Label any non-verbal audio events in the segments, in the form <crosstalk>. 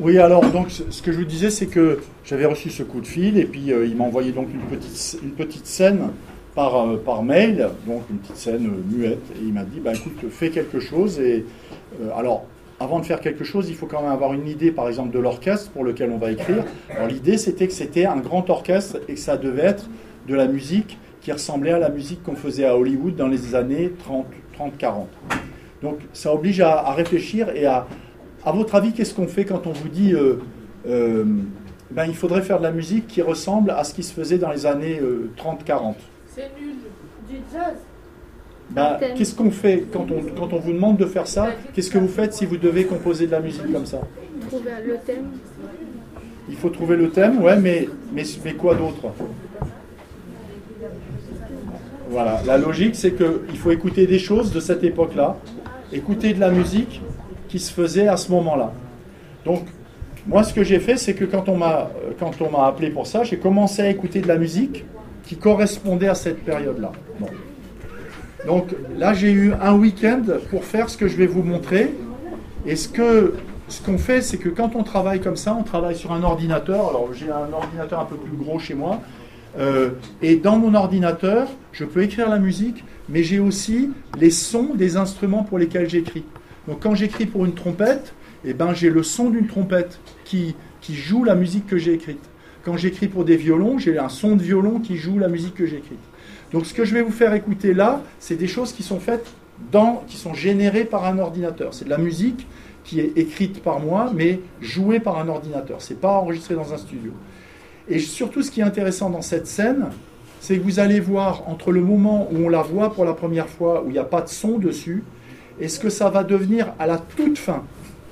Oui, alors donc ce que je vous disais, c'est que j'avais reçu ce coup de fil et puis euh, il m'a envoyé donc une petite, une petite scène par, euh, par mail, donc une petite scène euh, muette, et il m'a dit, bah écoute, fais quelque chose. Et alors, avant de faire quelque chose, il faut quand même avoir une idée, par exemple, de l'orchestre pour lequel on va écrire. Alors l'idée, c'était que c'était un grand orchestre et que ça devait être de la musique qui ressemblait à la musique qu'on faisait à Hollywood dans les années 30-40. Donc ça oblige à, réfléchir et à... À votre avis, qu'est-ce qu'on fait quand on vous dit euh, euh, ben, il faudrait faire de la musique qui ressemble à ce qui se faisait dans les années 30-40 euh, C'est nul. Du jazz. Ben, Qu'est-ce qu'on fait quand on, quand on vous demande de faire ça? Qu'est-ce que vous faites si vous devez composer de la musique comme ça? Trouver le thème. Il faut trouver le thème, ouais, mais, mais, mais quoi d'autre? Voilà, la logique, c'est qu'il faut écouter des choses de cette époque-là, écouter de la musique qui se faisait à ce moment-là. Donc, moi, ce que j'ai fait, c'est que quand on m'a quand on m'a appelé pour ça, j'ai commencé à écouter de la musique qui correspondait à cette période-là. Donc là, j'ai eu un week-end pour faire ce que je vais vous montrer. Et ce que ce qu'on fait, c'est que quand on travaille comme ça, on travaille sur un ordinateur. Alors j'ai un ordinateur un peu plus gros chez moi. Euh, et dans mon ordinateur, je peux écrire la musique, mais j'ai aussi les sons des instruments pour lesquels j'écris. Donc quand j'écris pour une trompette, eh ben, j'ai le son d'une trompette qui, qui joue la musique que j'ai écrite. Quand j'écris pour des violons, j'ai un son de violon qui joue la musique que j'ai écrite. Donc ce que je vais vous faire écouter là, c'est des choses qui sont faites dans, qui sont générées par un ordinateur. C'est de la musique qui est écrite par moi, mais jouée par un ordinateur. C'est pas enregistré dans un studio. Et surtout, ce qui est intéressant dans cette scène, c'est que vous allez voir entre le moment où on la voit pour la première fois, où il n'y a pas de son dessus, et ce que ça va devenir à la toute fin?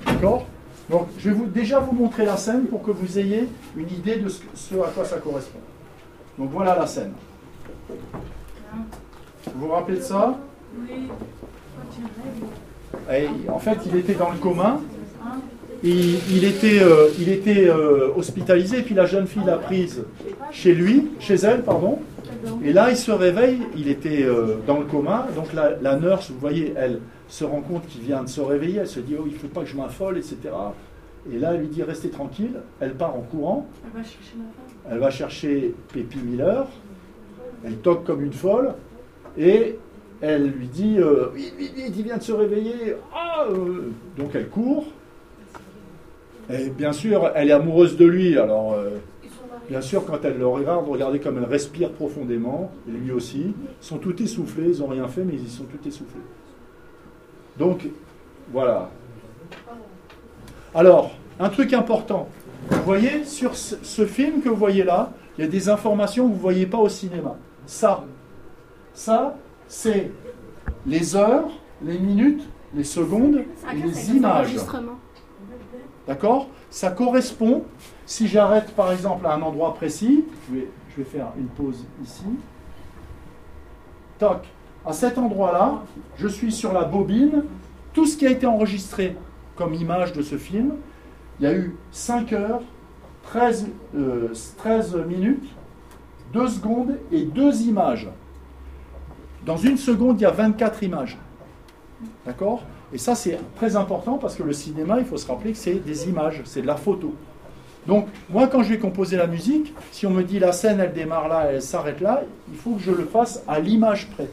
D'accord? Donc, je vais vous, déjà vous montrer la scène pour que vous ayez une idée de ce, à quoi ça correspond. Donc, voilà la scène. Vous vous rappelez de ça? Oui. en fait, il était dans le commun. Il, il était, euh, il était euh, hospitalisé, puis la jeune fille l'a prise chez lui, chez elle, pardon. Et là, il se réveille, il était euh, dans le coma, donc la, la, nurse, vous voyez, elle se rend compte qu'il vient de se réveiller, elle se dit, oh, il ne faut pas que je m'affole, etc. Et là, elle lui dit, restez tranquille, elle part en courant. Elle va chercher ma femme. Elle va chercher Pépi Miller, elle toque comme une folle, et elle lui dit, euh, vite, vite, vite, il vient de se réveiller. Ah, euh. donc elle court. Et bien sûr, elle est amoureuse de lui, alors... Bien sûr, quand elle le regarde, regardez comme elle respire profondément, et lui aussi. Ils sont tout essoufflés, ils n'ont rien fait, mais ils sont tout essoufflés. Donc, voilà. Alors, un truc important. Vous voyez, sur ce film que vous voyez là, il y a des informations que vous ne voyez pas au cinéma. Ça, ça, c'est les heures, les minutes, les secondes et les images. D'accord? Ça correspond si j'arrête par exemple à un endroit précis, je vais, faire une pause ici. Toc. À cet endroit-là, je suis sur la bobine. Tout ce qui a été enregistré comme image de ce film, il y a eu 5 heures, 13, 13 euh, minutes, 2 secondes et 2 images. Dans une seconde, il y a 24 images. D'accord? Et ça, c'est très important parce que le cinéma, il faut se rappeler que c'est des images, c'est de la photo. Donc, moi, quand je vais composer la musique, si on me dit la scène, elle démarre là, elle s'arrête là, il faut que je le fasse à l'image près.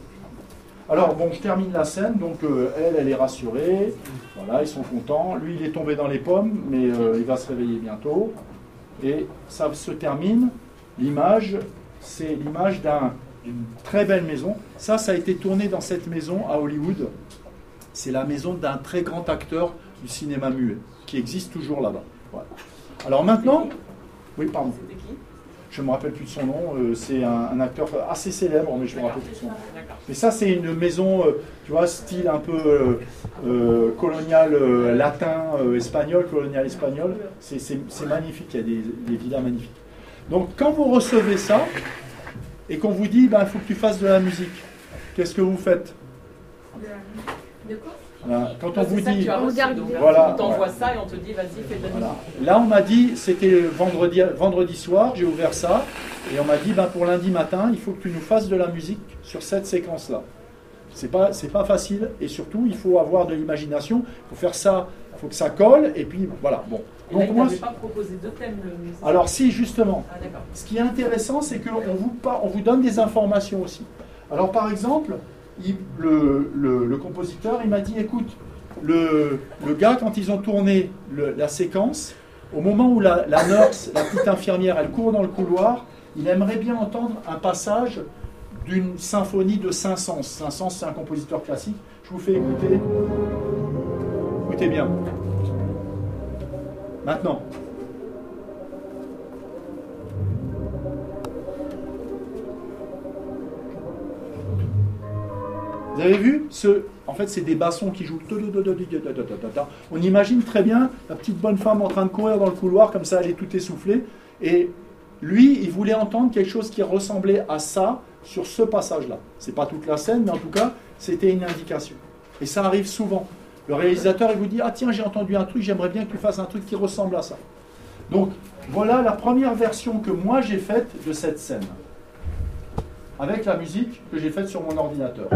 Alors, bon, je termine la scène, donc euh, elle, elle est rassurée, voilà, ils sont contents. Lui, il est tombé dans les pommes, mais euh, il va se réveiller bientôt. Et ça se termine. L'image, c'est l'image d'une très belle maison. Ça, ça a été tourné dans cette maison à Hollywood. C'est la maison d'un très grand acteur du cinéma muet, qui existe toujours là-bas. Voilà. Alors maintenant, oui, pardon. Je ne me rappelle plus de son nom. Euh, c'est un, acteur assez célèbre, mais je me rappelle plus de son nom. Mais ça, c'est une maison, euh, tu vois, style un peu euh, colonial latin, espagnol, colonial espagnol. C'est magnifique. Il y a des, des, villas magnifiques. Donc, quand vous recevez ça et qu'on vous dit, il ben, faut que tu fasses de la musique, qu'est-ce que vous faites? De quoi? Quand on vous dit, voilà, on t'envoie ça et on te dit vas-y fais de la musique. Là on m'a dit, c'était vendredi, vendredi soir, j'ai ouvert ça et on m'a dit ben, pour lundi matin, il faut que tu nous fasses de la musique sur cette séquence-là. C'est pas, c'est pas facile et surtout il faut avoir de l'imagination. Il faut faire ça, il faut que ça colle et puis voilà. Bon, Donc là, moi, pas proposé de thème. Alors si, justement. Ah, Ce qui est intéressant, c'est qu'on vous, on vous donne des informations aussi. Alors par exemple, le, compositeur, il m'a dit, écoute, le, gars, quand ils ont tourné la séquence, au moment où la, nurse, la petite infirmière, elle court dans le couloir, il aimerait bien entendre un passage d'une symphonie de Saint-Saëns. Saint-Saëns, c'est un compositeur classique. Je vous fais écouter. Écoutez bien. Maintenant. Vous avez vu En fait, c'est des bassons qui jouent. On imagine très bien la petite bonne femme en train de courir dans le couloir, comme ça, elle est tout essoufflée. Et lui, il voulait entendre quelque chose qui ressemblait à ça sur ce passage-là. C'est pas toute la scène, mais en tout cas, c'était une indication. Et ça arrive souvent. Le réalisateur, il vous dit Ah, tiens, j'ai entendu un truc, j'aimerais bien que tu fasses un truc qui ressemble à ça. Donc, voilà la première version que moi j'ai faite de cette scène. Avec la musique que j'ai faite sur mon ordinateur.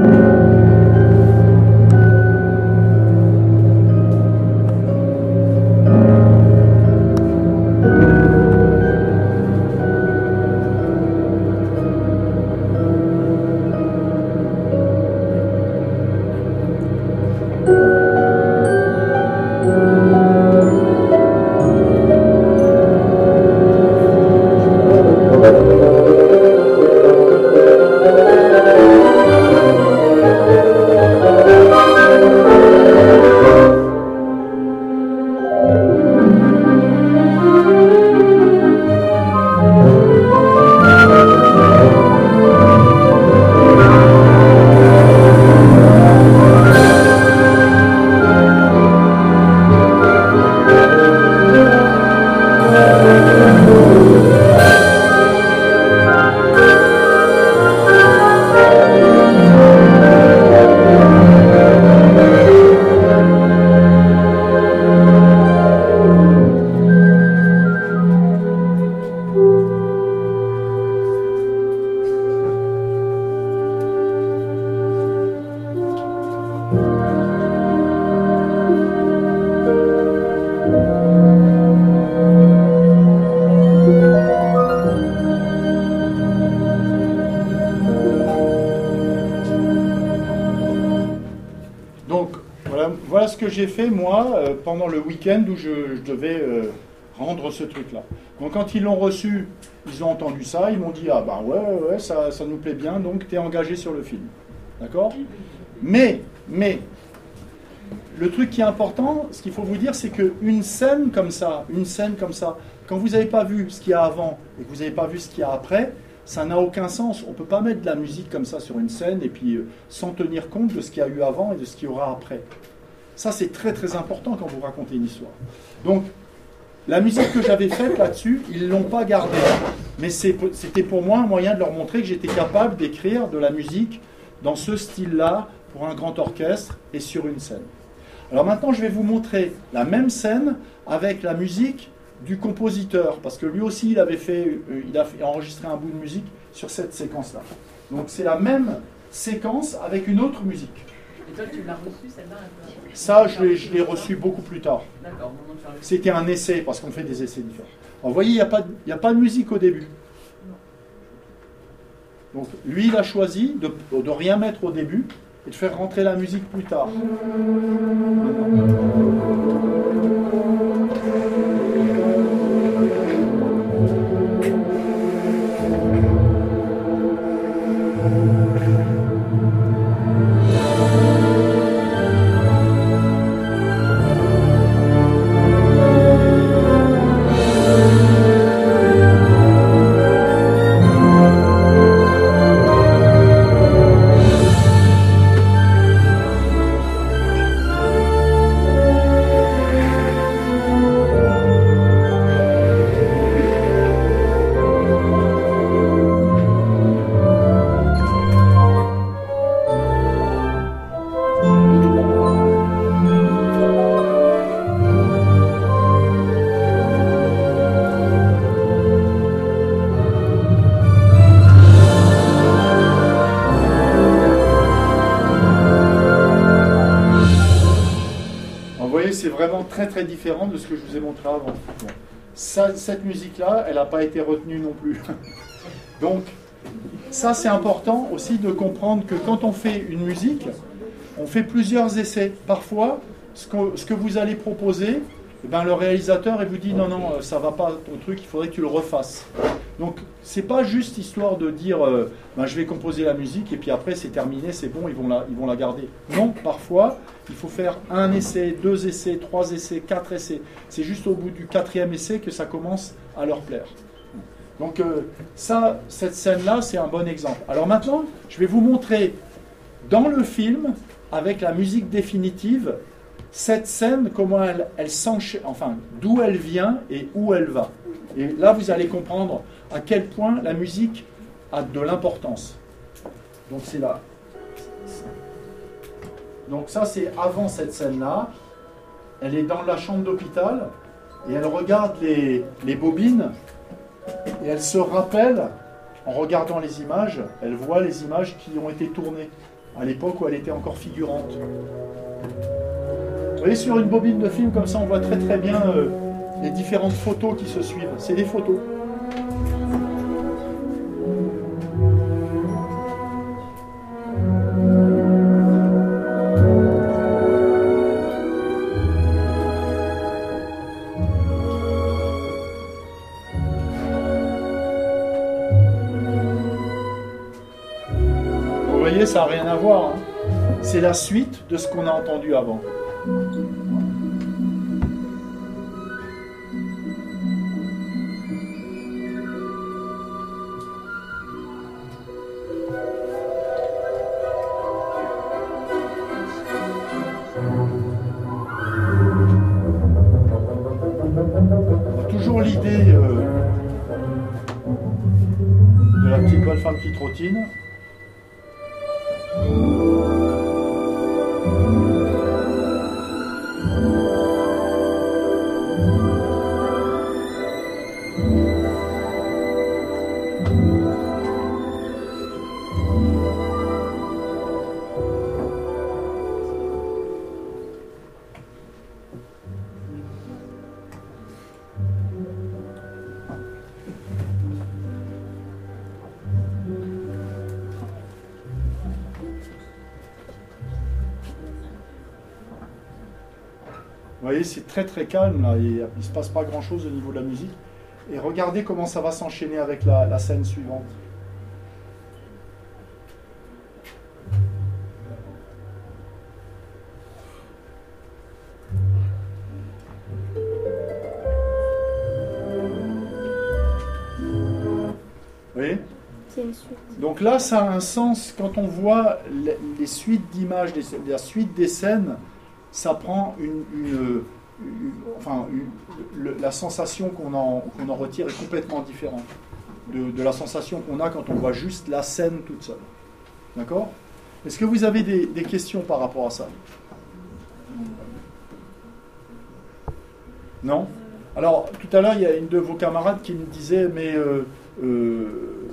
Pendant le week-end où je, devais euh, rendre ce truc-là. Donc, quand ils l'ont reçu, ils ont entendu ça, ils m'ont dit Ah, bah ouais, ouais, ça, ça nous plaît bien, donc tu es engagé sur le film. D'accord? Mais, mais, le truc qui est important, ce qu'il faut vous dire, c'est qu'une scène comme ça, une scène comme ça, quand vous n'avez pas vu ce qu'il y a avant et que vous n'avez pas vu ce qu'il y a après, ça n'a aucun sens. On ne peut pas mettre de la musique comme ça sur une scène et puis euh, sans tenir compte de ce qu'il y a eu avant et de ce qu'il y aura après. Ça, c'est très très important quand vous racontez une histoire. Donc, la musique que j'avais faite là-dessus, ils ne l'ont pas gardée. Mais c'était pour moi un moyen de leur montrer que j'étais capable d'écrire de la musique dans ce style-là pour un grand orchestre et sur une scène. Alors maintenant, je vais vous montrer la même scène avec la musique du compositeur, parce que lui aussi, il avait fait, euh, il a enregistré un bout de musique sur cette séquence-là. Donc c'est la même séquence avec une autre musique. Et toi, tu l'as reçu celle-là Ça, je l'ai reçu beaucoup plus tard. C'était un essai, parce qu'on fait des essais différents. Alors, vous voyez, il n'y a, pas de, a pas de musique au début. Donc, lui, il a choisi de ne rien mettre au début et de faire rentrer la musique plus tard. Très très différent de ce que je vous ai montré avant. Ça- cette musique-là, elle n'a pas été retenue non plus. <laughs> Donc, ça c'est important aussi de comprendre que quand on fait une musique, on fait plusieurs essais. Parfois, ce que, ce que vous allez proposer, eh ben, le réalisateur il vous dit non, non, ça va pas ton truc, il faudrait que tu le refasses. Donc, c'est pas juste histoire de dire euh, ben, je vais composer la musique et puis après c'est terminé, c'est bon, ils vont, la, ils vont la garder. Non, parfois, il faut faire un essai, deux essais, trois essais, quatre essais. C'est juste au bout du quatrième essai que ça commence à leur plaire. Donc, euh, ça, cette scène-là, c'est un bon exemple. Alors maintenant, je vais vous montrer dans le film, avec la musique définitive, cette scène, comment elle, elle s'enchaîne, enfin, d'où elle vient et où elle va. Et là, vous allez comprendre à quel point la musique a de l'importance. Donc c'est là. Donc ça, c'est avant cette scène-là. Elle est dans la chambre d'hôpital et elle regarde les, les bobines et elle se rappelle, en regardant les images, elle voit les images qui ont été tournées à l'époque où elle était encore figurante. Vous voyez, sur une bobine de film comme ça, on voit très très bien euh, les différentes photos qui se suivent. C'est des photos. Ça n'a rien à voir. hein. C'est la suite de ce qu'on a entendu avant. Voyez, c'est très très calme là, il ne se passe pas grand chose au niveau de la musique. Et regardez comment ça va s'enchaîner avec la, la scène suivante. Une suite. donc là, ça a un sens quand on voit les, les suites d'images, les- la suite des scènes, ça prend une, enfin, la sensation qu'on en, qu'on en retire est complètement différente de, la sensation qu'on a quand on voit juste la scène toute seule. D'accord? Est-ce que vous avez des, questions par rapport à ça? Non? Alors, tout à l'heure, il y a une de vos camarades qui me disait, mais euh, euh,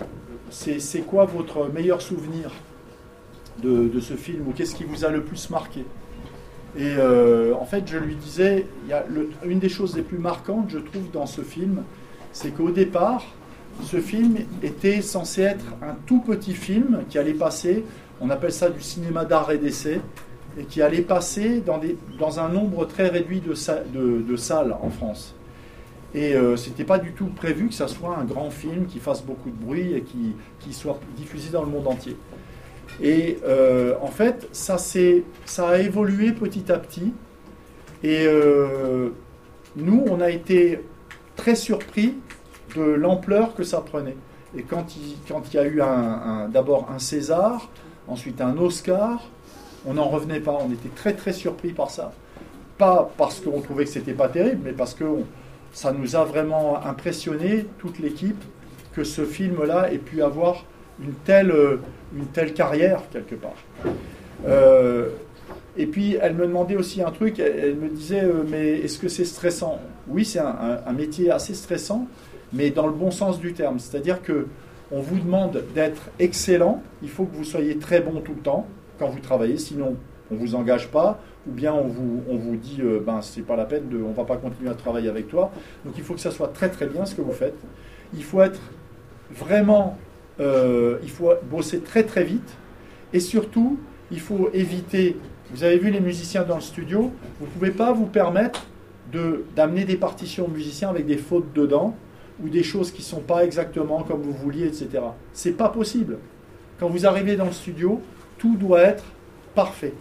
c'est c'est quoi votre meilleur souvenir de, de ce film ou qu'est-ce qui vous a le plus marqué? Et euh, en fait, je lui disais, y a une des choses les plus marquantes, je trouve, dans ce film, c'est qu'au départ, ce film était censé être un tout petit film qui allait passer, on appelle ça du cinéma d'art et d'essai, et qui allait passer dans, des, dans un nombre très réduit de, sa- de- de salles en France. Et euh, c'était pas du tout prévu que ça soit un grand film qui fasse beaucoup de bruit et qui, qui soit diffusé dans le monde entier. Et euh, en fait, ça, ça a évolué petit à petit. Et euh, nous, on a été très surpris de l'ampleur que ça prenait. Et quand il, quand il y a eu un, d'abord un César, ensuite un Oscar, on n'en revenait pas. On était très très surpris par ça. Pas parce qu'on trouvait que c'était pas terrible, mais parce que ça nous a vraiment impressionné, toute l'équipe, que ce film-là ait pu avoir une telle, euh, une telle carrière quelque part. Euh, et puis elle me demandait aussi un truc, elle, me disait, euh, mais est-ce que c'est stressant? Oui, c'est un, métier assez stressant, mais dans le bon sens du terme. C'est-à-dire que on vous demande d'être excellent, il faut que vous soyez très bon tout le temps quand vous travaillez, sinon on ne vous engage pas, ou bien on vous, on vous dit euh, ben c'est pas la peine, de, on va pas continuer à travailler avec toi. Donc il faut que ça soit très très bien ce que vous faites. Il faut être vraiment, euh, il faut bosser très très vite et surtout il faut éviter. Vous avez vu les musiciens dans le studio, vous ne pouvez pas vous permettre de- d'amener des partitions aux musiciens avec des fautes dedans ou des choses qui ne sont pas exactement comme vous vouliez, etc. C'est pas possible. Quand vous arrivez dans le studio, tout doit être parfait.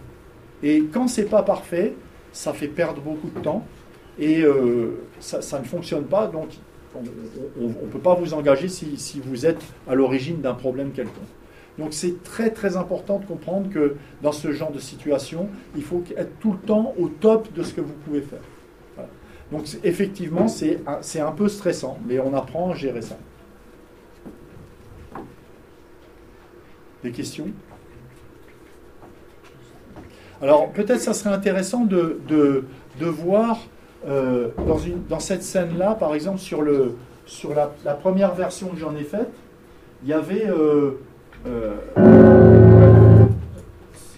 Et quand c'est pas parfait, ça fait perdre beaucoup de temps et euh, ça, ça ne fonctionne pas. Donc, on ne peut pas vous engager si, vous êtes à l'origine d'un problème quelconque. Donc, c'est très très important de comprendre que dans ce genre de situation, il faut être tout le temps au top de ce que vous pouvez faire. Donc, effectivement, c'est un- un peu stressant, mais on apprend à gérer ça. Des questions? Alors peut-être ça serait intéressant de, de voir euh, dans, une, dans cette scène-là, par exemple sur, le, sur la, première version que j'en ai faite, il y avait euh, euh,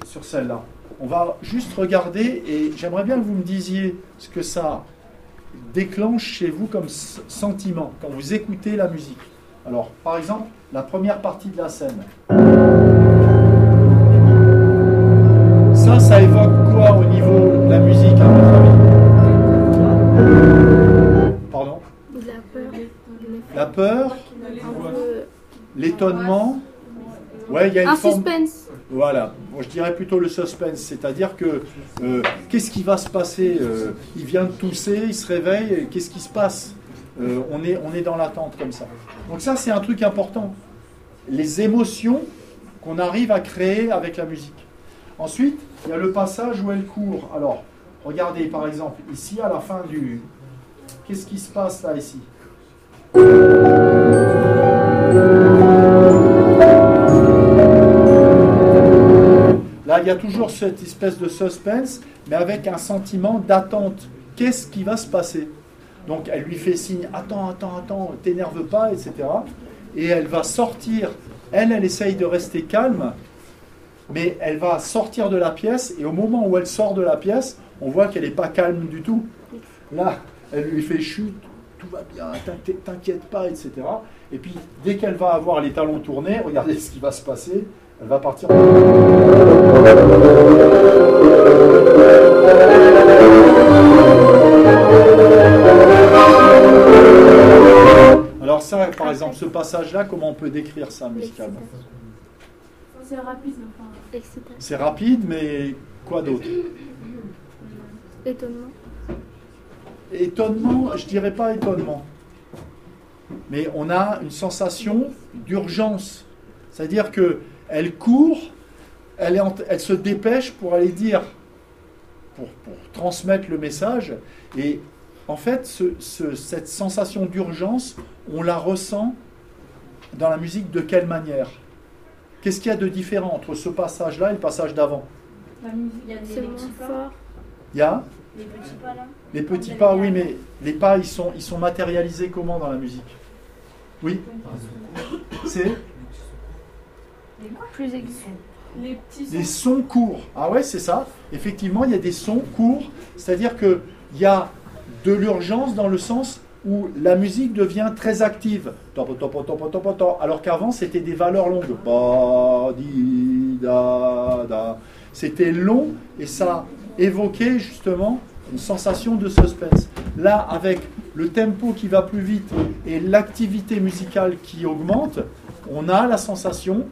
sur celle-là. On va juste regarder et j'aimerais bien que vous me disiez ce que ça déclenche chez vous comme sentiment quand vous écoutez la musique. Alors, par exemple, la première partie de la scène. L'étonnement. Ouais, il y a une Un forme. suspense. Voilà, Bon, je dirais plutôt le suspense, c'est-à-dire que euh, qu'est-ce qui va se passer Euh, Il vient de tousser, il se réveille, qu'est-ce qui se passe Euh, on, est, on est dans l'attente comme ça. Donc ça, c'est un truc important. Les émotions qu'on arrive à créer avec la musique. Ensuite, il y a le passage où elle court. Alors, regardez par exemple, ici à la fin du... Qu'est-ce qui se passe là ici? Il y a toujours cette espèce de suspense, mais avec un sentiment d'attente. Qu'est-ce qui va se passer? Donc, elle lui fait signe Attends, attends, attends, t'énerve pas, etc. Et elle va sortir. Elle, elle essaye de rester calme, mais elle va sortir de la pièce. Et au moment où elle sort de la pièce, on voit qu'elle n'est pas calme du tout. Là, elle lui fait chute, tout va bien, t'inquiète- pas, etc. Et puis, dès qu'elle va avoir les talons tournés, regardez ce qui va se passer. Elle va partir. Alors ça, par exemple, ce passage-là, comment on peut décrire ça musicalement C'est rapide. C'est rapide, mais quoi d'autre Étonnement. Étonnement, je dirais pas étonnement. Mais on a une sensation d'urgence. C'est-à-dire que elle court, elle, est en- elle se dépêche pour aller dire, pour, pour transmettre le message. Et en fait, ce- ce- cette sensation d'urgence, on la ressent dans la musique de quelle manière? Qu'est-ce qu'il y a de différent entre ce passage-là et le passage d'avant? La musique, il y a des petits pas. fort. Il y a? Les petits pas là? Les petits pas, oui, mais les pas, ils sont, ils sont matérialisés comment dans la musique? Oui? C'est? Plus aigu. Les petits les sons. courts. Ah ouais, c'est ça. Effectivement, il y a des sons courts, c'est-à-dire qu'il y a de l'urgence dans le sens où la musique devient très active. Alors qu'avant, c'était des valeurs longues. C'était long et ça évoquait justement une sensation de suspense. Là, avec le tempo qui va plus vite et l'activité musicale qui augmente, on a la sensation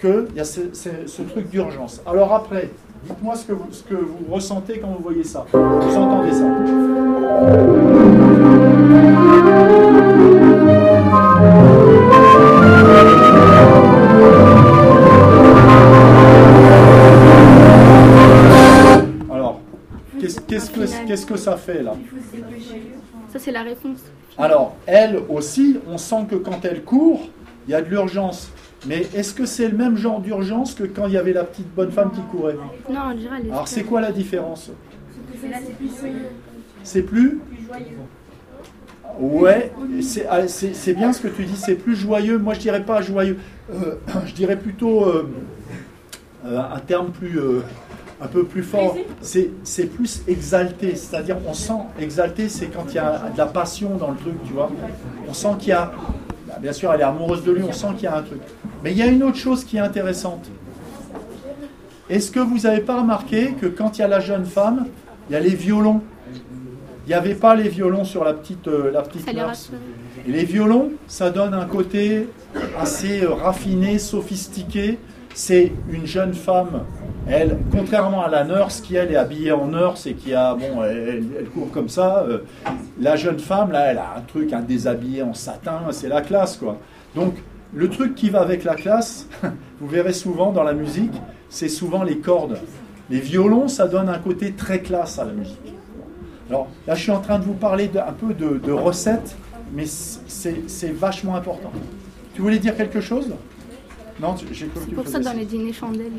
qu'il y a ce, ce- ce truc d'urgence. Alors après, dites-moi ce que, vous, ce que vous ressentez quand vous voyez ça. Vous entendez ça Alors, qu'est-ce que, que ça fait là. Ça, c'est la réponse. Alors, elle aussi, on sent que quand elle court, il y a de l'urgence. Mais est-ce que c'est le même genre d'urgence que quand il y avait la petite bonne femme qui courait Non, on dirait est Alors, c'est quoi la différence C'est plus joyeux. C'est plus Plus joyeux. Ouais, c'est bien ce que tu dis, c'est plus joyeux. Moi, je dirais pas joyeux. Euh, <clears throat> je dirais plutôt euh, euh, un terme plus, euh, un peu plus fort. C'est c'est plus exalté, c'est-à-dire on sent exalté, c'est quand il y a de la passion dans le truc, tu vois. On sent qu'il y a, bien sûr, elle est amoureuse de lui, on sent qu'il y a un truc. Mais il y a une autre chose qui est intéressante. Est-ce que vous n'avez pas remarqué que quand il y a la jeune femme, il y a les violons? Il n'y avait pas les violons sur la petite, euh, la petite. Et les violons, ça donne un côté assez raffiné, sophistiqué. C'est une jeune femme, elle, contrairement à la nurse qui elle est habillée en nurse et qui a, bon, elle, court comme ça. euh, la jeune femme, là, elle a un truc, un déshabillé en satin, c'est la classe, quoi. Donc, le truc qui va avec la classe, <laughs> vous verrez souvent dans la musique, c'est souvent les cordes. Les violons, ça donne un côté très classe à la musique. Alors là, je suis en train de vous parler un peu de, de recettes, mais c'est vachement important. Tu voulais dire quelque chose? Non, j'ai C'est pour ça dans les dîners chandelles,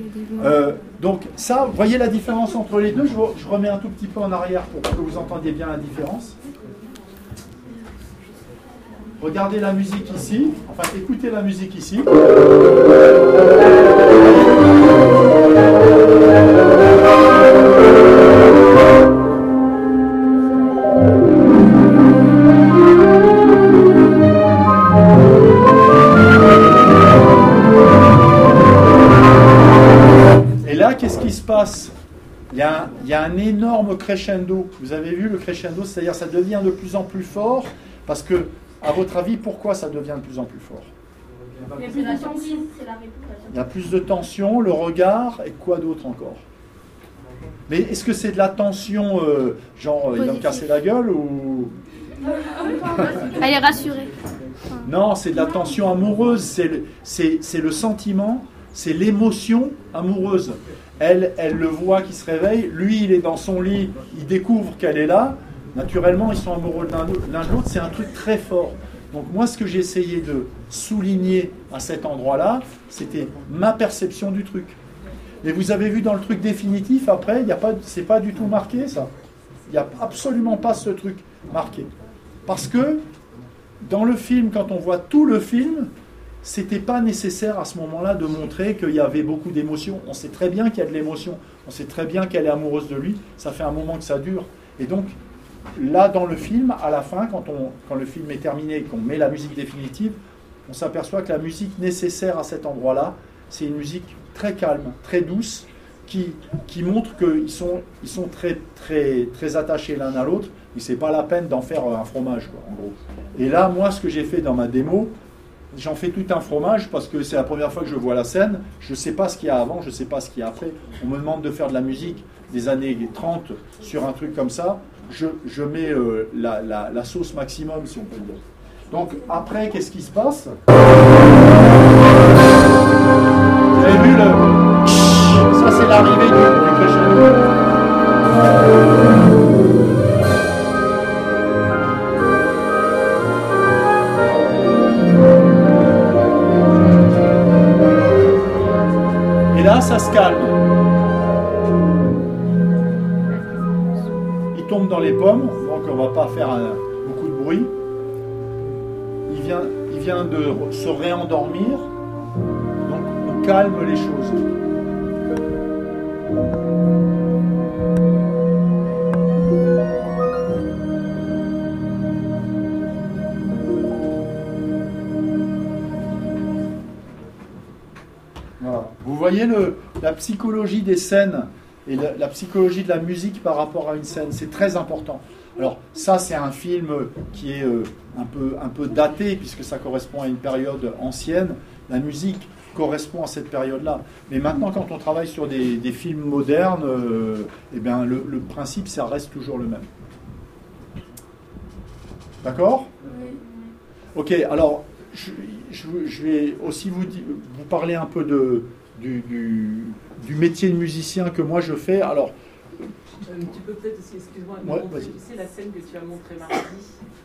euh, donc ça, vous voyez la différence entre les deux? Je remets un tout petit peu en arrière pour que vous entendiez bien la différence. Regardez la musique ici, enfin écoutez la musique ici. A un, énorme crescendo. Vous avez vu le crescendo, c'est-à-dire ça devient de plus en plus fort. Parce que, à votre avis, pourquoi ça devient de plus en plus fort? Il y a plus de tension. C'est la Il y a plus de tension, le regard, et quoi d'autre encore? Mais est-ce que c'est de la tension, euh, genre euh, il va me casser la gueule ou... Elle est rassurée. Non, c'est de la tension amoureuse, c'est le, c'est- c'est le sentiment, c'est l'émotion amoureuse. Elle, elle le voit qui se réveille, lui il est dans son lit, il découvre qu'elle est là, naturellement ils sont amoureux l'un de l'autre, c'est un truc très fort. Donc moi ce que j'ai essayé de souligner à cet endroit-là, c'était ma perception du truc. Et vous avez vu dans le truc définitif, après, y a pas, c'est pas du tout marqué ça. Il n'y a absolument pas ce truc marqué. Parce que dans le film, quand on voit tout le film, c'était pas nécessaire à ce moment-là de montrer qu'il y avait beaucoup d'émotions. On sait très bien qu'il y a de l'émotion. On sait très bien qu'elle est amoureuse de lui. Ça fait un moment que ça dure. Et donc, là, dans le film, à la fin, quand, on, quand le film est terminé et qu'on met la musique définitive, on s'aperçoit que la musique nécessaire à cet endroit-là, c'est une musique très calme, très douce, qui, qui montre qu'ils sont, ils sont très, très, très attachés l'un à l'autre. Et c'est pas la peine d'en faire un fromage, quoi, en gros. Et là, moi, ce que j'ai fait dans ma démo, j'en fais tout un fromage parce que c'est la première fois que je vois la scène. Je ne sais pas ce qu'il y a avant, je ne sais pas ce qu'il y a après. On me demande de faire de la musique des années 30 sur un truc comme ça. Je, je mets euh, la, la- sauce maximum, si on peut dire. Donc après, qu'est-ce qui se passe? Vous avez vu le... Ça, c'est l'arrivée du. Se réendormir, donc on calme les choses. Vous voyez le, la psychologie des scènes et la psychologie de la musique par rapport à une scène, c'est très important. Alors ça, c'est un film qui est euh, un, peu, un peu daté puisque ça correspond à une période ancienne. La musique correspond à cette période-là. Mais maintenant, quand on travaille sur des, des films modernes, euh, eh bien, le, le principe, ça reste toujours le même. D'accord? Ok, alors je, je- je vais aussi vous, vous parler un peu de, du, du- du métier de musicien que moi je fais. Alors, Euh, tu peux peut-être aussi, excuse-moi, Ouais, montrer, vas-y. tu sais, la scène que tu as montrée mardi.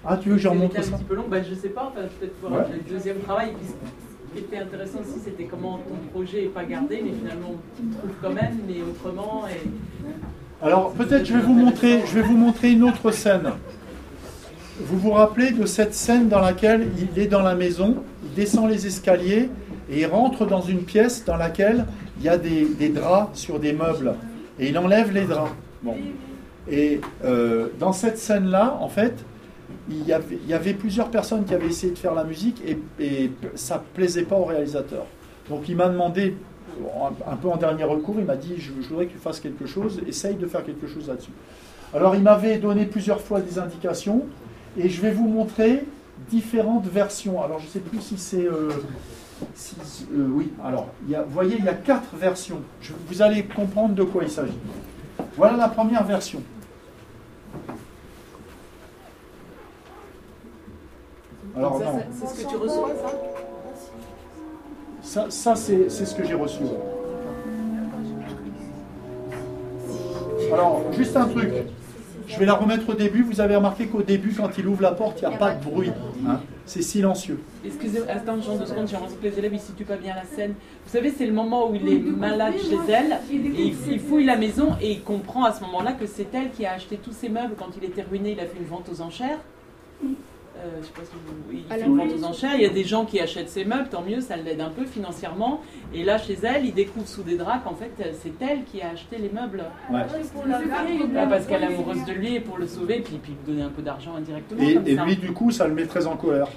ah, tu veux que je Elle remontre était ça un petit peu longue, bah, je sais pas, enfin, peut-être pour Ouais. le deuxième travail. puis Ce qui était intéressant aussi, c'était comment ton projet n'est pas gardé, mais finalement tu le trouves quand même, mais autrement. Et... Alors peut-être je vais vous montrer, je vais vous montrer une autre scène. Vous vous rappelez de cette scène dans laquelle il est dans la maison, il descend les escaliers et il rentre dans une pièce dans laquelle il y a des, des draps sur des meubles. Et il enlève les draps. Bon. Et euh, dans cette scène-là, en fait, il y, avait, plusieurs personnes qui avaient essayé de faire la musique et, et ça plaisait pas au réalisateur. Donc il m'a demandé, un peu en dernier recours, il m'a dit je, voudrais que tu fasses quelque chose, essaye de faire quelque chose là-dessus. Alors il m'avait donné plusieurs fois des indications et je vais vous montrer différentes versions. Alors je ne sais plus si c'est... Euh, euh, oui, alors, vous voyez, il y a quatre versions. Vous allez comprendre de quoi il s'agit. Voilà la première version. Alors, c'est ce que tu reçois, ça Ça, ça c'est ce que j'ai reçu. Alors, juste un truc. Je vais la remettre au début. Vous avez remarqué qu'au début, quand il ouvre la porte, il n'y a pas de bruit. Hein. C'est silencieux. Excusez-moi, attends, Jean, deux secondes, j'ai envie que les élèves ne situent pas bien la scène. Vous savez, c'est le moment où il est malade chez elle, et il fouille la maison, et il comprend à ce moment-là que c'est elle qui a acheté tous ses meubles. Quand il était ruiné, il a fait une vente aux enchères. Euh, je sais pas si vous... il fait une vente aux enchères. Il y a des gens qui achètent ses meubles, tant mieux, ça l'aide un peu financièrement. Et là, chez elle, il découvre sous des draps qu'en fait, c'est elle qui a acheté les meubles. Ouais. Ah, parce qu'elle est amoureuse de lui et pour le sauver, puis, puis lui donner un peu d'argent indirectement. Et, comme et ça. lui, du coup, ça le met très en colère.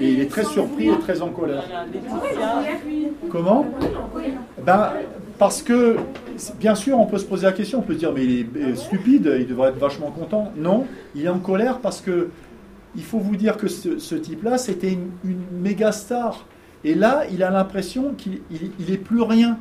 et il est très surpris et très en colère. Laetitia. Comment ben, Parce que, bien sûr, on peut se poser la question, on peut se dire, mais il est stupide, il devrait être vachement content. Non, il est en colère parce que il faut vous dire que ce, ce type-là, c'était une, une méga star. Et là, il a l'impression qu'il il, il est plus rien.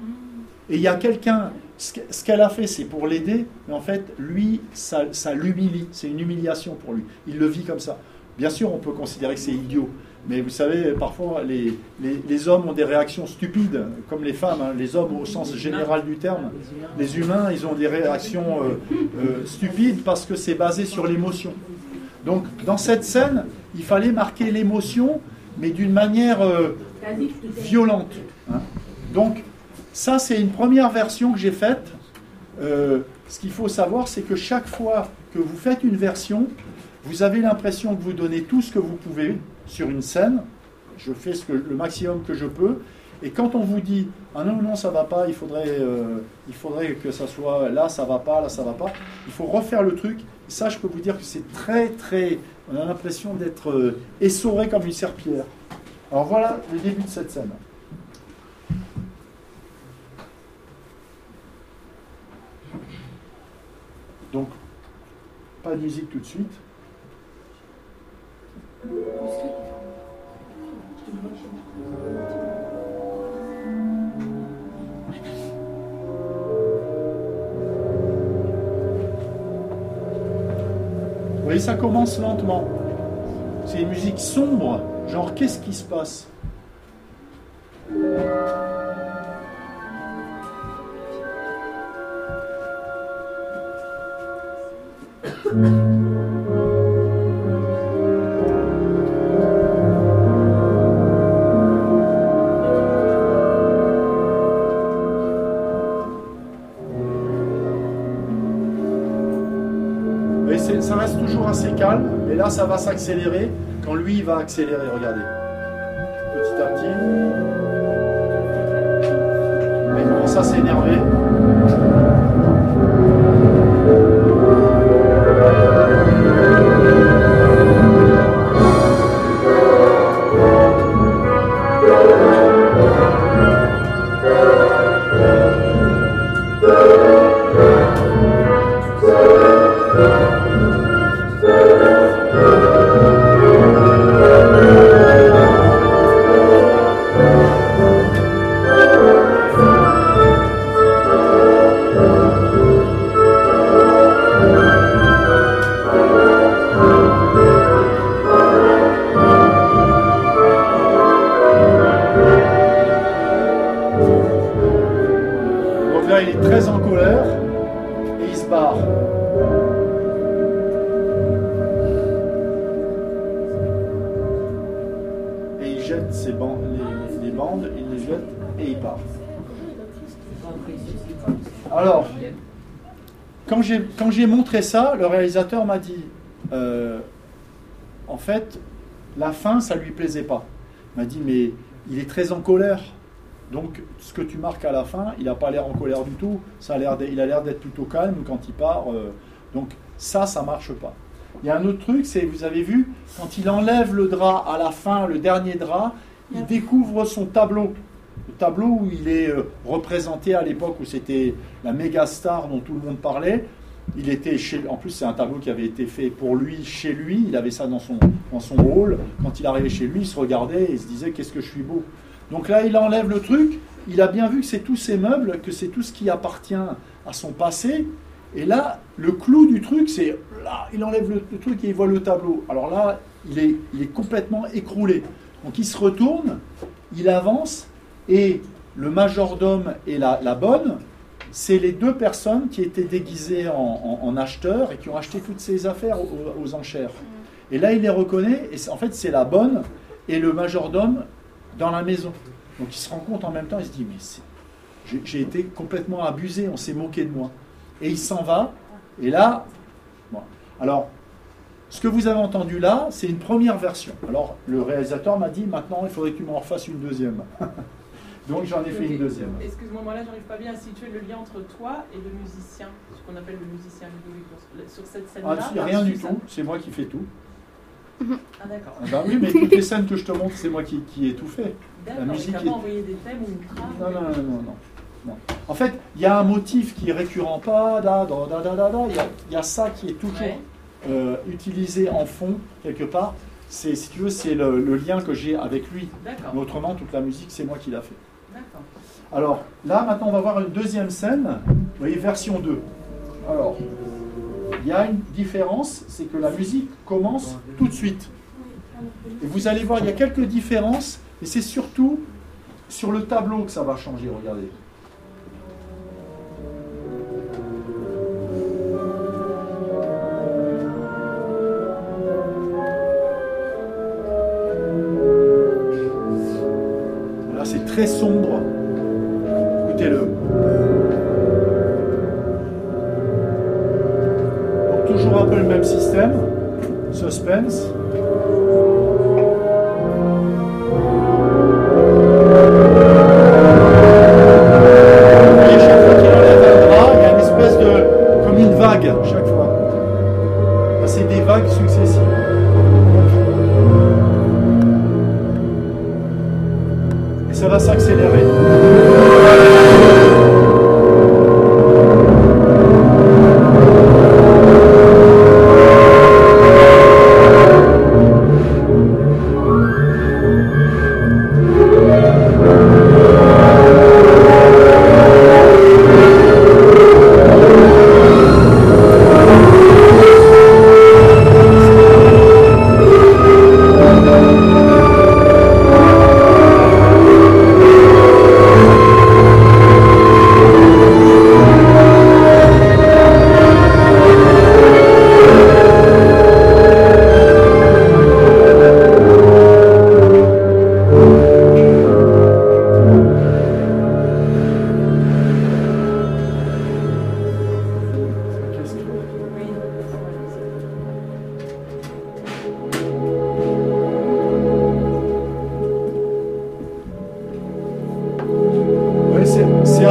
Et il y a quelqu'un, ce que- ce qu'elle a fait, c'est pour l'aider, mais en fait, lui, ça, ça l'humilie. C'est une humiliation pour lui. Il le vit comme ça. Bien sûr, on peut considérer que c'est idiot. Mais vous savez, parfois, les, les, les hommes ont des réactions stupides, comme les femmes. hein. Les hommes, au sens général du terme, les humains, ils ont des réactions euh, euh, stupides parce que c'est basé sur l'émotion. Donc, dans cette scène, il fallait marquer l'émotion, mais d'une manière euh, violente. hein. Donc, ça, c'est une première version que j'ai faite. Euh, ce qu'il faut savoir, c'est que chaque fois que vous faites une version, vous avez l'impression que vous donnez tout ce que vous pouvez sur une scène. Je fais ce que, le maximum que je peux. Et quand on vous dit ah non non ça va pas, il faudrait euh, il faudrait que ça soit là ça va pas là ça va pas, il faut refaire le truc. Ça je peux vous dire que c'est très très on a l'impression d'être euh, essoré comme une serpillière. Alors voilà le début de cette scène. Donc pas de musique tout de suite. Voyez, ça commence lentement. C'est une musique sombre, genre qu'est-ce qui se passe? <coughs> <coughs> ça va s'accélérer quand lui va accélérer, regardez. Petit à petit. Mais il commence à s'énerver. Ça, le réalisateur m'a dit, euh, en fait, la fin, ça lui plaisait pas. Il m'a dit, mais il est très en colère. Donc, ce que tu marques à la fin, il n'a pas l'air en colère du tout. Ça a l'air il a l'air d'être plutôt calme quand il part. euh, donc, ça, ça marche pas. Il y a un autre truc, c'est, vous avez vu, quand il enlève le drap à la fin, le dernier drap, il découvre son tableau. Le tableau où il est euh, représenté à l'époque où c'était la méga star dont tout le monde parlait. Il était chez, en plus, c'est un tableau qui avait été fait pour lui, chez lui. Il avait ça dans son, dans son hall. Quand il arrivait chez lui, il se regardait et se disait Qu'est-ce que je suis beau. Donc là, il enlève le truc. Il a bien vu que c'est tous ces meubles, que c'est tout ce qui appartient à son passé. Et là, le clou du truc, c'est là, il enlève le, le truc et il voit le tableau. Alors là, il est, il est complètement écroulé. Donc il se retourne, il avance, et le majordome et la, la bonne, c'est les deux personnes qui étaient déguisées en, acheteurs et qui ont acheté toutes ces affaires aux, enchères. Et là, il les reconnaît, et en fait, c'est la bonne et le majordome dans la maison. Donc il se rend compte en même temps, il se dit, mais j'ai été complètement abusé, on s'est moqué de moi. Et il s'en va, et là, alors, ce que vous avez entendu là, c'est une première version. Alors, le réalisateur m'a dit, maintenant, il faudrait que tu m'en refasses une deuxième. <laughs> Donc j'en ai fait une deuxième. Excuse-moi, moi là, j'arrive pas bien à situer le lien entre toi et le musicien, ce qu'on appelle le musicien Ludovic sur- sur cette Ah, scène-là. si, rien du tout, c'est moi qui fais tout. Ah d'accord. Ah bah oui, mais toutes les scènes que je te montre, c'est moi qui, qui ai tout fait. D'accord, musique est- envoyé des thèmes ou une trame Non, non, non, non, non. non. En fait, il y a un motif qui est récurrent, pas da, da, da, da, da, da. Il y a, il y a ça qui est toujours Ouais. euh, utilisé en fond, quelque part. C'est, si tu veux, c'est le, le lien que j'ai avec lui. D'accord, Mais autrement, toute la musique, c'est moi qui l'a fait. Alors, là, maintenant, on va voir une deuxième scène. Vous voyez, version 2. Alors, il y a une différence, c'est que la musique commence tout de suite. Et vous allez voir, il y a quelques différences, et c'est surtout sur le tableau que ça va changer, regardez.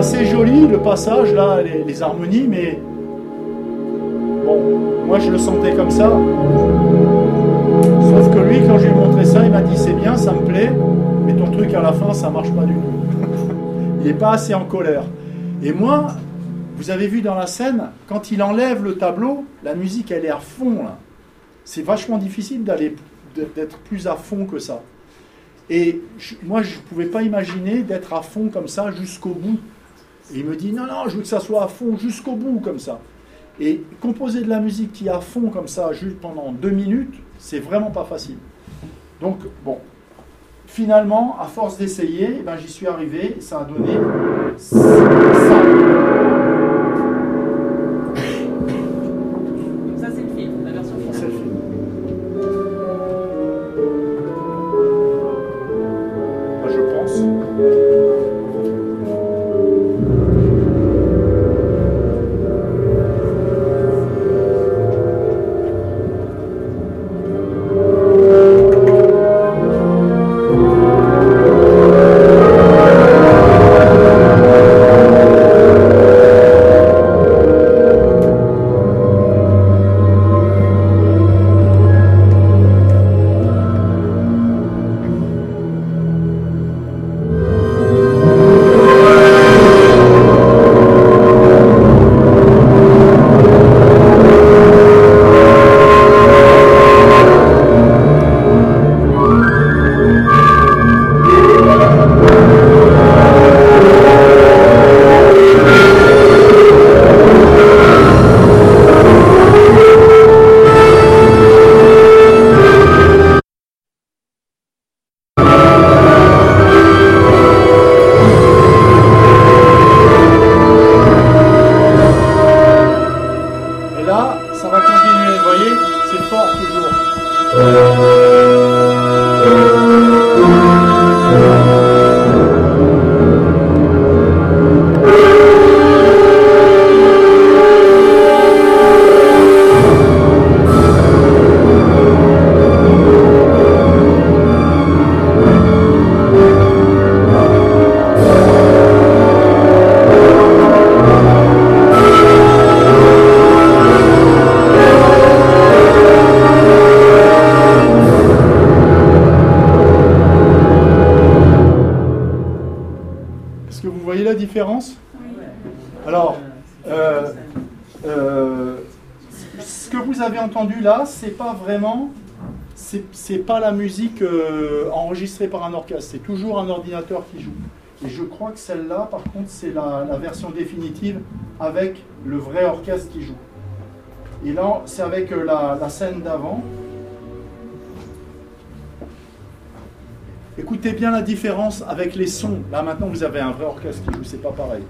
Assez joli le passage là, les, harmonies, mais bon, moi je le sentais comme ça. Sauf que lui, quand je lui ai montré ça, il m'a dit c'est bien, ça me plaît, mais ton truc à la fin, ça marche pas du tout. <laughs> il n'est pas assez en colère. Et moi, vous avez vu dans la scène, quand il enlève le tableau, la musique elle est à fond là. C'est vachement difficile d'aller d'être plus à fond que ça. Et moi, je ne pouvais pas imaginer d'être à fond comme ça jusqu'au bout. Et il me dit, non, non, je veux que ça soit à fond jusqu'au bout comme ça. Et composer de la musique qui est à fond comme ça, juste pendant deux minutes, c'est vraiment pas facile. Donc, bon, finalement, à force d'essayer, eh ben, j'y suis arrivé, ça a donné ça. C'est pas la musique euh, enregistrée par un orchestre, c'est toujours un ordinateur qui joue. Et je crois que celle-là, par contre, c'est la, version définitive avec le vrai orchestre qui joue. Et là, c'est avec la, la scène d'avant. Écoutez bien la différence avec les sons. Là maintenant vous avez un vrai orchestre qui joue, c'est pas pareil.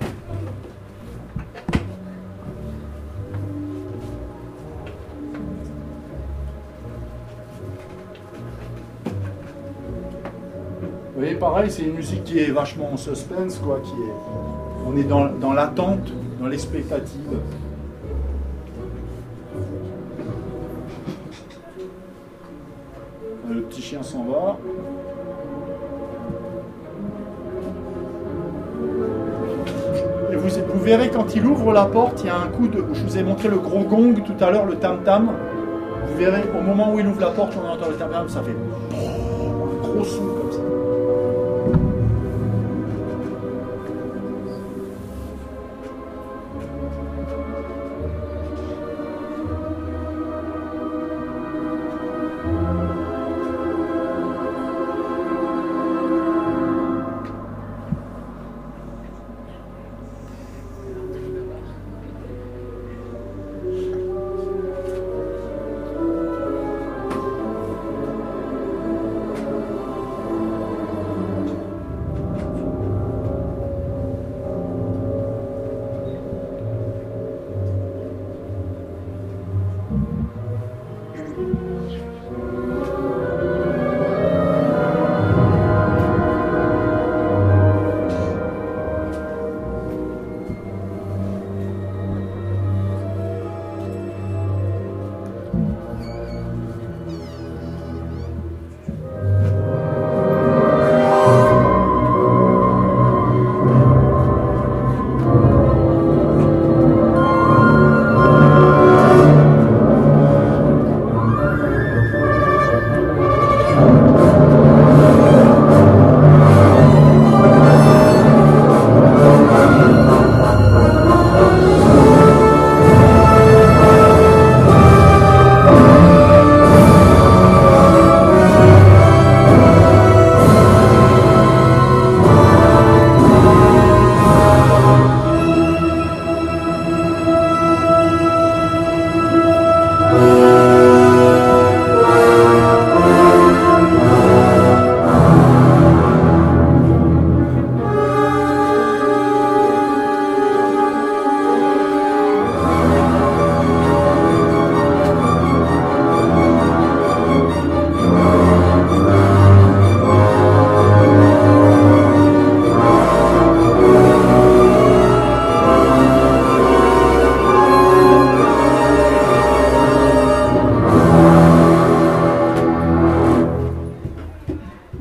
Pareil, c'est une musique qui est vachement en suspense, quoi, qui est. On est dans, dans l'attente, dans l'expectative. Le petit chien s'en va. vous, verrez quand il ouvre la porte, il y a un coup de. Je vous ai montré le gros gong tout à l'heure, le tam-tam. Vous verrez, au moment où il ouvre la porte, on entend le tam-tam, ça fait un gros son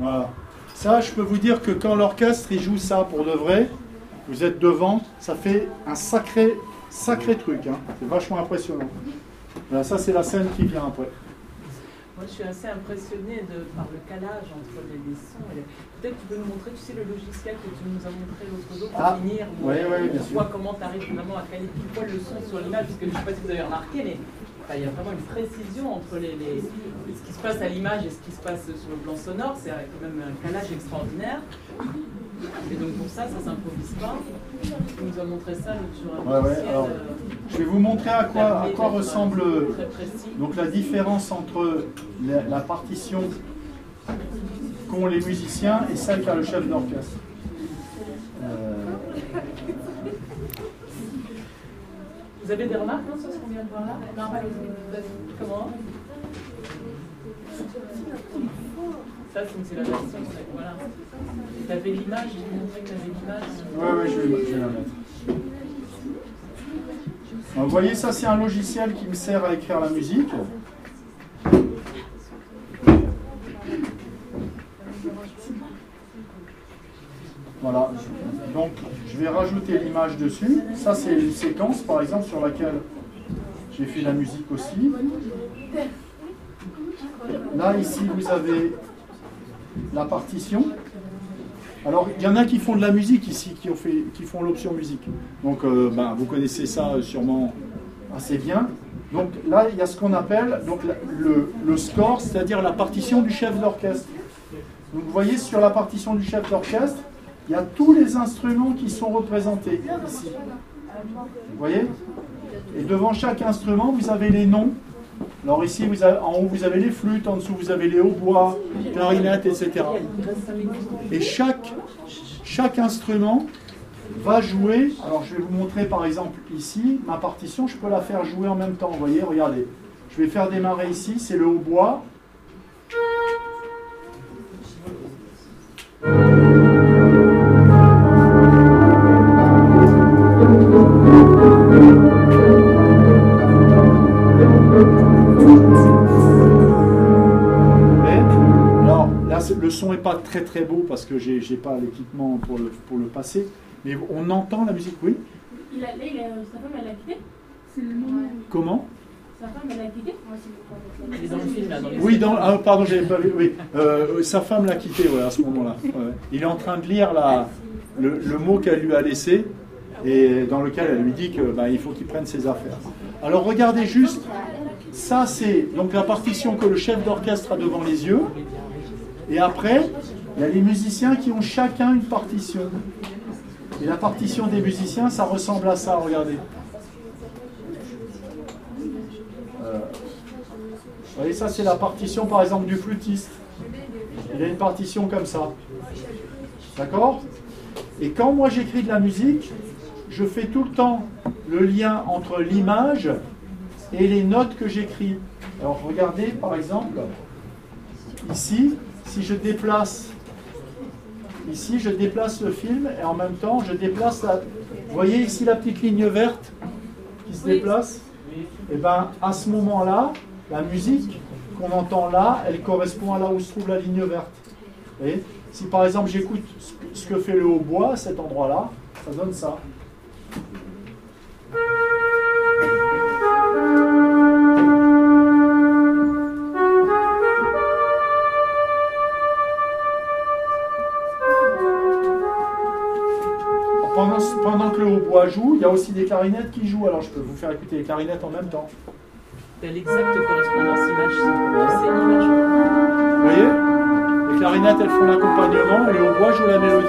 comme ça. quand l'orchestre il joue ça pour de vrai, vous êtes devant, ça fait un sacré, sacré truc. Hein. C'est vachement impressionnant. Voilà, ça c'est la scène qui vient après. Moi je suis assez impressionné de, par le calage entre les, sons. Peut-être tu peux nous montrer, tu sais, le logiciel que tu nous as montré l'autre jour pour ah, finir. Oui, oui, bien sûr. comment tu arrives vraiment à caler pile poil le son sur l'image, parce que je ne sais pas si vous avez remarqué, mais il y a vraiment une précision entre les, ce qui se passe à l'image et ce qui se passe sur le plan sonore. C'est quand même un calage extraordinaire. Et donc pour ça, ça ne s'improvise pas. Tu nous as montré ça. Ouais, alors, je vais vous montrer à quoi, à quoi ressemble donc la différence entre la, partition qu'ont les musiciens et celle qu'a le chef d'orchestre. Euh, Vous avez des remarques non, sur ce qu'on vient de voir là? Non, Comment? Ça, c'est la version. Voilà. Tu avais l'image, que. Oui, oui, je vais, je vais la mettre. vous voyez, ça, c'est un logiciel qui me sert à écrire la musique. Voilà. Donc, je vais rajouter l'image dessus. Ça, c'est une séquence, par exemple, sur laquelle j'ai fait la musique aussi. Là, ici, vous avez la partition. Alors, il y en a qui font de la musique ici, qui, ont fait, qui font l'option musique. Donc, euh, ben, vous connaissez ça euh, sûrement assez bien. Donc là, il y a ce qu'on appelle donc, le, le score, c'est-à-dire la partition du chef d'orchestre. Donc vous voyez sur la partition du chef d'orchestre, il y a tous les instruments qui sont représentés ici. Vous voyez? Et devant chaque instrument, vous avez les noms. Alors ici, en haut, vous avez les flûtes, en dessous, vous avez les hautbois, clarinettes, etc. Et chaque, chaque instrument va jouer. Alors je vais vous montrer par exemple ici, ma partition, je peux la faire jouer en même temps. Vous voyez, regardez. Je vais faire démarrer ici, c'est le hautbois. Très très beau parce que j'ai n'ai pas l'équipement pour le, pour le passer, mais on entend la musique, oui il a, Sa femme, elle l'a quitté Comment? Sa femme, elle l'a quitté Il est dans le film, là. Dans oui, dans, ah, pardon, j'avais pas vu. Oui. Euh, sa femme l'a quitté ouais, à ce moment-là. Il est en train de lire la, le, le mot qu'elle lui a laissé et dans lequel elle lui dit qu'il bah, faut qu'il prenne ses affaires. Alors regardez juste, ça c'est donc la partition que le chef d'orchestre a devant les yeux. Et après, il y a les musiciens qui ont chacun une partition. Et la partition des musiciens, ça ressemble à ça, regardez. Euh, vous voyez, ça c'est la partition par exemple du flûtiste. Il a une partition comme ça. D'accord? Et quand moi j'écris de la musique, je fais tout le temps le lien entre l'image et les notes que j'écris. Alors regardez par exemple, ici, si je déplace Ici, je déplace le film et en même temps, je déplace la... Vous voyez ici la petite ligne verte qui se déplace Et eh bien, à ce moment-là, la musique qu'on entend là, elle correspond à là où se trouve la ligne verte. Et si par exemple j'écoute ce que fait le hautbois à cet endroit-là, ça donne ça. Hautbois joue, il y a aussi des clarinettes qui jouent. Alors je peux vous faire écouter les clarinettes en même temps. C'est l'exacte correspondance image, Vous voyez? Les clarinettes, elles font l'accompagnement et le hautbois joue la mélodie.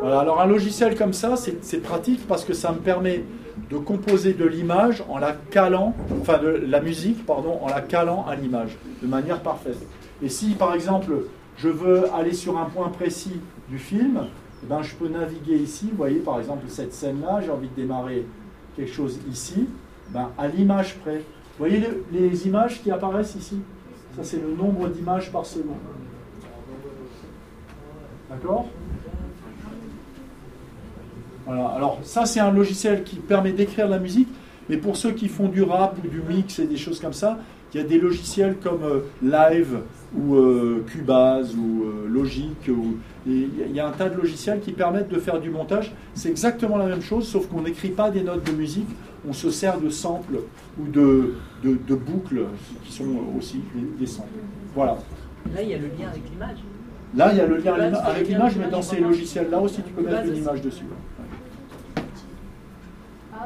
Voilà, alors un logiciel comme ça, c'est pratique parce que ça me permet de composer de l'image en la calant, enfin de la musique, pardon, en la calant à l'image, de manière parfaite. Et si par exemple je veux aller sur un point précis du film, eh ben, je peux naviguer ici. Vous voyez, par exemple, cette scène-là, j'ai envie de démarrer quelque chose ici, ben, à l'image près. Vous voyez les, images qui apparaissent ici? Ça, c'est le nombre d'images par seconde. D'accord? Voilà, alors ça, c'est un logiciel qui permet d'écrire la musique, mais pour ceux qui font du rap ou du mix et des choses comme ça, il y a des logiciels comme euh, Live ou euh, Cubase ou euh, Logic. il y a un tas de logiciels qui permettent de faire du montage. C'est exactement la même chose, sauf qu'on n'écrit pas des notes de musique, on se sert de samples ou de, de, boucles qui sont aussi des, samples. Voilà. Là, il y a le lien avec l'image. Là, il y a le lien avec l'image, mais dans ces logiciels-là aussi, tu peux mettre une image dessus.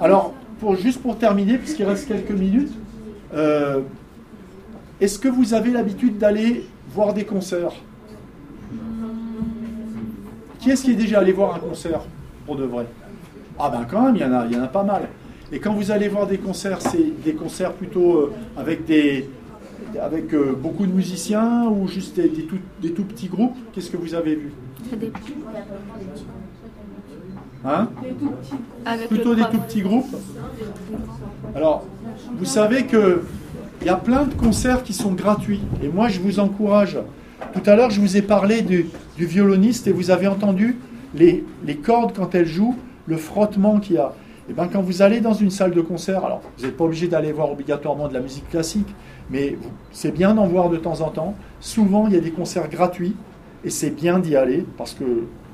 Alors, pour, juste pour terminer, puisqu'il reste quelques minutes, euh, est-ce que vous avez l'habitude d'aller voir des concerts Qui est-ce qui est déjà allé voir un concert pour de vrai? Ah ben quand même, il y en a, il y en a pas mal. Et quand vous allez voir des concerts, c'est des concerts plutôt euh, avec des avec euh, beaucoup de musiciens ou juste des, des, tout, petits groupes? Qu'est-ce que vous avez vu? Hein? Plutôt des tout petits groupes? Alors, vous savez que il y a plein de concerts qui sont gratuits. Et moi, je vous encourage. Tout à l'heure, je vous ai parlé du, violoniste et vous avez entendu les, cordes quand elles jouent, le frottement qu'il y a. Et bien, quand vous allez dans une salle de concert, alors vous n'êtes pas obligé d'aller voir obligatoirement de la musique classique, mais c'est bien d'en voir de temps en temps. Souvent, il y a des concerts gratuits et c'est bien d'y aller parce que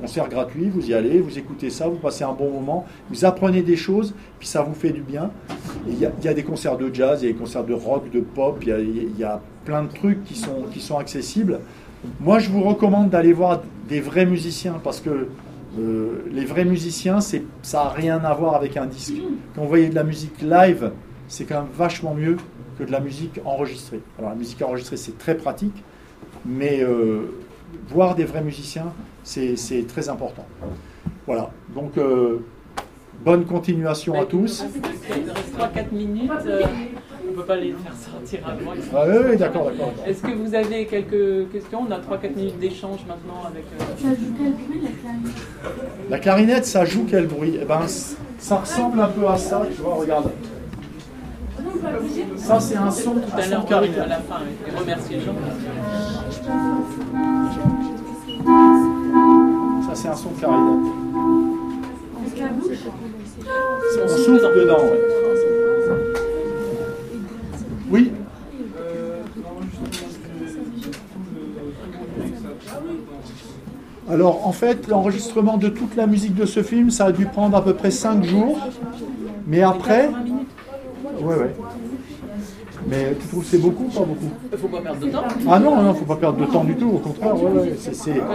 concert gratuit, vous y allez, vous écoutez ça, vous passez un bon moment, vous apprenez des choses, puis ça vous fait du bien. Il y, a, des concerts de jazz, il y a des concerts de rock, de pop, il y a, plein de trucs qui sont, qui sont accessibles. Moi, je vous recommande d'aller voir des vrais musiciens parce que euh, les vrais musiciens, ça n'a rien à voir avec un disque. Quand vous voyez de la musique live, c'est quand même vachement mieux que de la musique enregistrée. Alors la musique enregistrée, c'est très pratique, mais euh, voir des vrais musiciens, c'est très important. Voilà, donc euh, bonne continuation à tous. Il reste 3-4 minutes, euh, on ne peut pas les faire sortir avant. Ah, oui, oui d'accord, d'accord. Est-ce que vous avez quelques questions? On a 3-4 minutes d'échange maintenant avec... Euh... Ça joue quel bruit la clarinette? La clarinette, ça joue quel bruit? Eh ben, Ça ressemble un peu à ça, tu vois, regarde. Ça, c'est un son tout à l'heure, à la fin, et remercier les gens. C'est un son de. On souffle dedans. Oui Alors, en fait, l'enregistrement de toute la musique de ce film, ça a dû prendre à peu près 5 jours. Mais après... Ouais, ouais. Mais tu trouves que c'est beaucoup ou pas beaucoup Il faut pas perdre de temps. Ah non, non, faut pas perdre de temps du tout. Au contraire, ouais, ouais,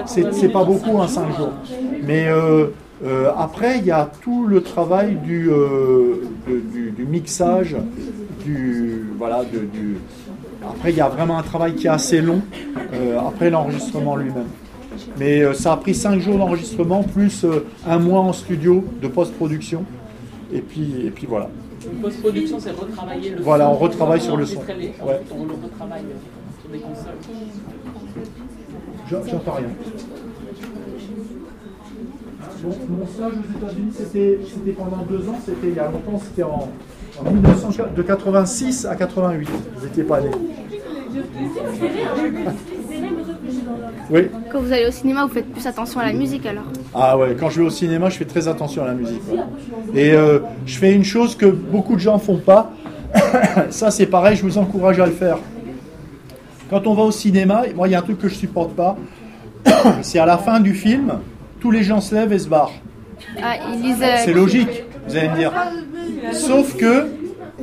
c'est pas beaucoup, hein, 5 jours. Mais euh, euh, après, il y a tout le travail du, euh, du, du, mixage, du voilà, de, du. Après, il y a vraiment un travail qui est assez long après l'enregistrement lui-même. Mais ça a pris 5 jours d'enregistrement plus un mois en studio de post-production. Et puis, et puis voilà. Post-production, c'est retravailler le voilà, son. on retravaille sur le son. Les, ouais. On le retravaille sur des consoles. J'entends rien. Bon, mon stage aux États-Unis, c'était pendant deux ans, c'était il y a longtemps, c'était en, en 1900, de 86 à 88. Vous n'étiez pas né. Oui. Quand vous allez au cinéma, vous faites plus attention à la musique alors Ah ouais, quand je vais au cinéma, je fais très attention à la musique. Ouais. Et euh, je fais une chose que beaucoup de gens font pas. <coughs> Ça, c'est pareil, je vous encourage à le faire. Quand on va au cinéma, moi, il y a un truc que je supporte pas. <coughs> c'est à la fin du film, tous les gens se lèvent et se barrent. Ah, euh, C'est logique, vous allez me dire. Sauf que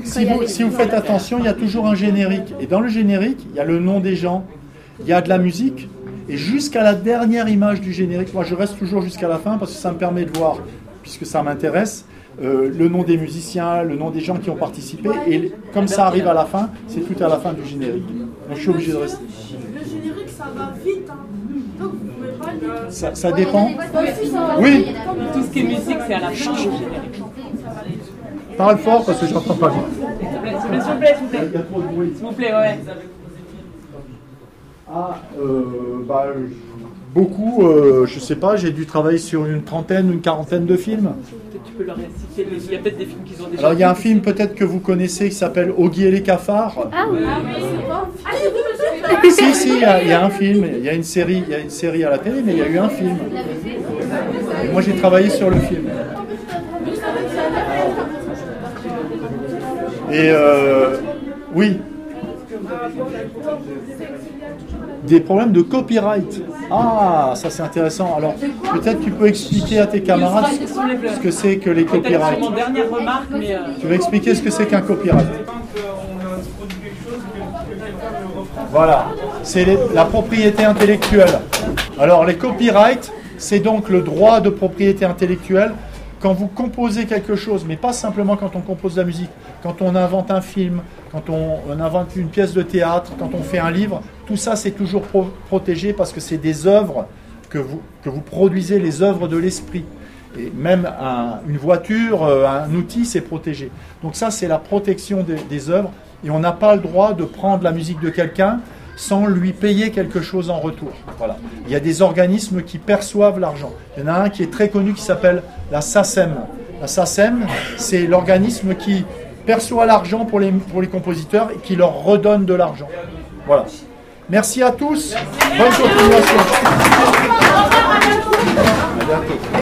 si vous, si vous faites attention, il y a toujours un générique. Et dans le générique, il y a le nom des gens, il y a de la musique. Et jusqu'à la dernière image du générique, moi je reste toujours jusqu'à la fin parce que ça me permet de voir, puisque ça m'intéresse, euh, le nom des musiciens, le nom des gens qui ont participé. Et comme ça arrive à la fin, c'est tout à la fin du générique. Donc je suis obligé de rester. Le générique, ça va vite. Hein. Donc vous pouvez pas lire. Ça, ça dépend. Oui. Tout ce qui est musique, c'est à la fin du générique. Parle fort parce que j'entends pas bien. S'il vous plaît, s'il vous plaît, s'il vous plaît. Il y a trop de bruit. S'il vous plaît, ouais. Ah, euh, bah, beaucoup, euh, je sais pas, j'ai dû travailler sur une trentaine, une quarantaine de films. Peut-être tu peux leur réciter. Il y a peut-être des films qu'ils ont déjà Alors il y a un film peut-être que vous connaissez qui s'appelle Oggy et les cafards. Ah oui. Si, si, il y, a, il y a un film, il y a une série, il y a une série à la télé, mais il y a eu un film. Et moi j'ai travaillé sur le film. Et euh, oui. Des problèmes de copyright. Ah, ça c'est intéressant. Alors peut-être tu peux expliquer à tes camarades ce que c'est que les copyrights. euh, Tu veux expliquer ce que c'est qu'un copyright Voilà, c'est la propriété intellectuelle. Alors les copyrights, c'est donc le droit de propriété intellectuelle quand vous composez quelque chose, mais pas simplement quand on compose de la musique, quand on invente un film, quand on, invente une pièce de théâtre, quand on fait un livre, tout ça c'est toujours pro- protégé parce que c'est des œuvres que vous, que vous produisez, les œuvres de l'esprit. Et même un- une voiture, euh, un outil, c'est protégé. Donc ça, c'est la protection des œuvres. Et on n'a pas le droit de prendre la musique de quelqu'un sans lui payer quelque chose en retour. Voilà. Il y a des organismes qui perçoivent l'argent. Il y en a un qui est très connu qui s'appelle la SACEM. La SACEM, c'est l'organisme qui perçoit l'argent pour les, pour les compositeurs et qui leur redonne de l'argent. Voilà. Merci à tous. Bonne continuation. À bientôt.